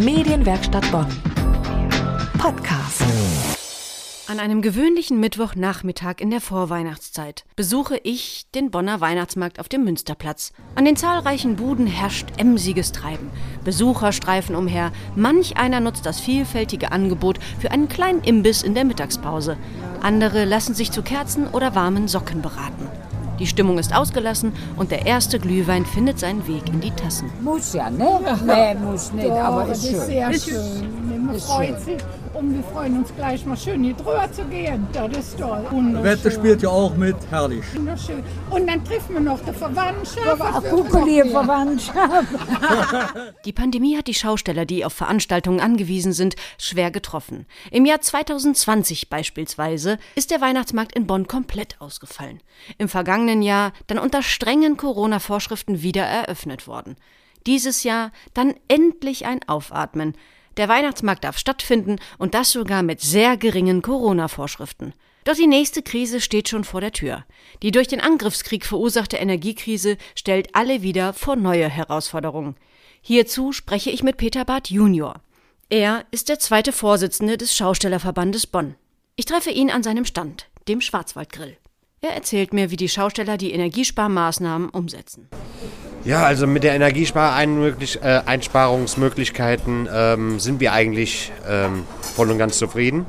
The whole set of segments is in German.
Medienwerkstatt Bonn. Podcast. An einem gewöhnlichen Mittwochnachmittag in der Vorweihnachtszeit besuche ich den Bonner Weihnachtsmarkt auf dem Münsterplatz. An den zahlreichen Buden herrscht emsiges Treiben. Besucher streifen umher, manch einer nutzt das vielfältige Angebot für einen kleinen Imbiss in der Mittagspause. Andere lassen sich zu Kerzen oder warmen Socken beraten. Die Stimmung ist ausgelassen und der erste Glühwein findet seinen Weg in die Tassen. Muss ja, ne? Nee, muss nicht, Doch, aber ist schön. sehr Ist schön. Man Ist freut schön. Und wir freuen uns gleich mal schön hier drüber zu gehen. Das ist toll. Wette spielt ja auch mit, herrlich. Wunderschön. Und dann treffen wir noch die Verwandtschaft. Ach, Kuckeli, Verwandtschaft. Die Pandemie hat die Schausteller, die auf Veranstaltungen angewiesen sind, schwer getroffen. Im Jahr 2020 beispielsweise ist der Weihnachtsmarkt in Bonn komplett ausgefallen. Im vergangenen Jahr dann unter strengen Corona-Vorschriften wieder eröffnet worden. Dieses Jahr dann endlich ein Aufatmen. Der Weihnachtsmarkt darf stattfinden und das sogar mit sehr geringen Corona-Vorschriften. Doch die nächste Krise steht schon vor der Tür. Die durch den Angriffskrieg verursachte Energiekrise stellt alle wieder vor neue Herausforderungen. Hierzu spreche ich mit Peter Barth Junior. Er ist der zweite Vorsitzende des Schaustellerverbandes Bonn. Ich treffe ihn an seinem Stand, dem Schwarzwaldgrill. Er erzählt mir, wie die Schausteller die Energiesparmaßnahmen umsetzen. Ja, also mit der Energiesparungsmöglichkeiten ähm, sind wir eigentlich ähm, voll und ganz zufrieden.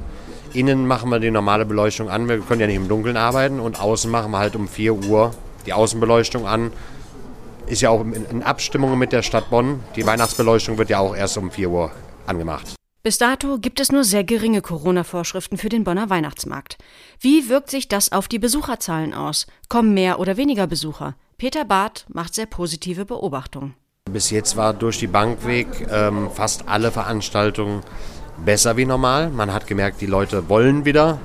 Innen machen wir die normale Beleuchtung an, wir können ja nicht im Dunkeln arbeiten und außen machen wir halt um 4 Uhr die Außenbeleuchtung an. Ist ja auch in, in Abstimmung mit der Stadt Bonn. Die Weihnachtsbeleuchtung wird ja auch erst um 4 Uhr angemacht. Bis dato gibt es nur sehr geringe Corona-Vorschriften für den Bonner Weihnachtsmarkt. Wie wirkt sich das auf die Besucherzahlen aus? Kommen mehr oder weniger Besucher? Peter Barth macht sehr positive Beobachtungen. Bis jetzt war durch die Bank weg ähm, fast alle Veranstaltungen besser wie normal. Man hat gemerkt, die Leute wollen wieder,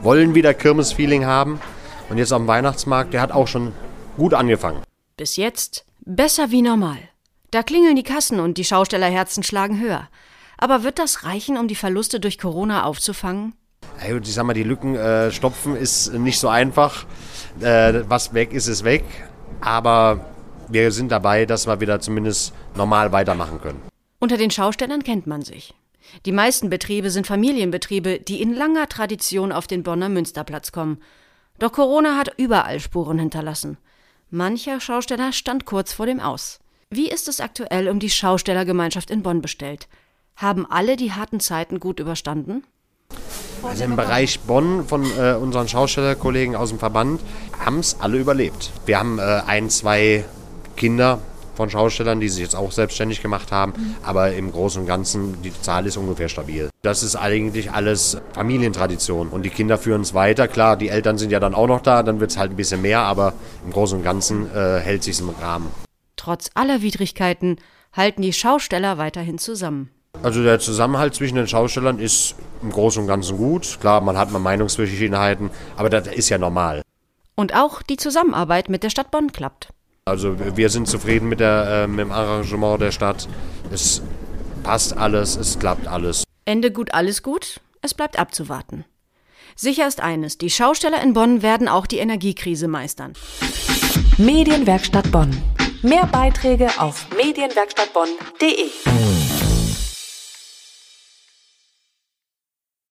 wollen wieder Kirmesfeeling haben. Und jetzt am Weihnachtsmarkt, der hat auch schon gut angefangen. Bis jetzt besser wie normal. Da klingeln die Kassen und die Schaustellerherzen schlagen höher. Aber wird das reichen, um die Verluste durch Corona aufzufangen? Ich sag mal, die Lücken äh, stopfen ist nicht so einfach. Äh, was weg ist, ist weg. Aber wir sind dabei, dass wir wieder zumindest normal weitermachen können. Unter den Schaustellern kennt man sich. Die meisten Betriebe sind Familienbetriebe, die in langer Tradition auf den Bonner Münsterplatz kommen. Doch Corona hat überall Spuren hinterlassen. Mancher Schausteller stand kurz vor dem Aus. Wie ist es aktuell um die Schaustellergemeinschaft in Bonn bestellt? Haben alle die harten Zeiten gut überstanden? Also im Bereich Bonn von äh, unseren Schaustellerkollegen aus dem Verband haben es alle überlebt. Wir haben äh, ein, zwei Kinder von Schaustellern, die sich jetzt auch selbstständig gemacht haben, aber im Großen und Ganzen die Zahl ist ungefähr stabil. Das ist eigentlich alles Familientradition und die Kinder führen es weiter. Klar, die Eltern sind ja dann auch noch da, dann wird es halt ein bisschen mehr, aber im Großen und Ganzen äh, hält sich im Rahmen. Trotz aller Widrigkeiten halten die Schausteller weiterhin zusammen. Also der Zusammenhalt zwischen den Schaustellern ist im Großen und Ganzen gut. Klar, man hat mal Meinungsverschiedenheiten, aber das ist ja normal. Und auch die Zusammenarbeit mit der Stadt Bonn klappt. Also wir sind zufrieden mit, der, äh, mit dem Arrangement der Stadt. Es passt alles, es klappt alles. Ende gut, alles gut? Es bleibt abzuwarten. Sicher ist eines, die Schausteller in Bonn werden auch die Energiekrise meistern. Medienwerkstatt Bonn. Mehr Beiträge auf medienwerkstattbonn.de.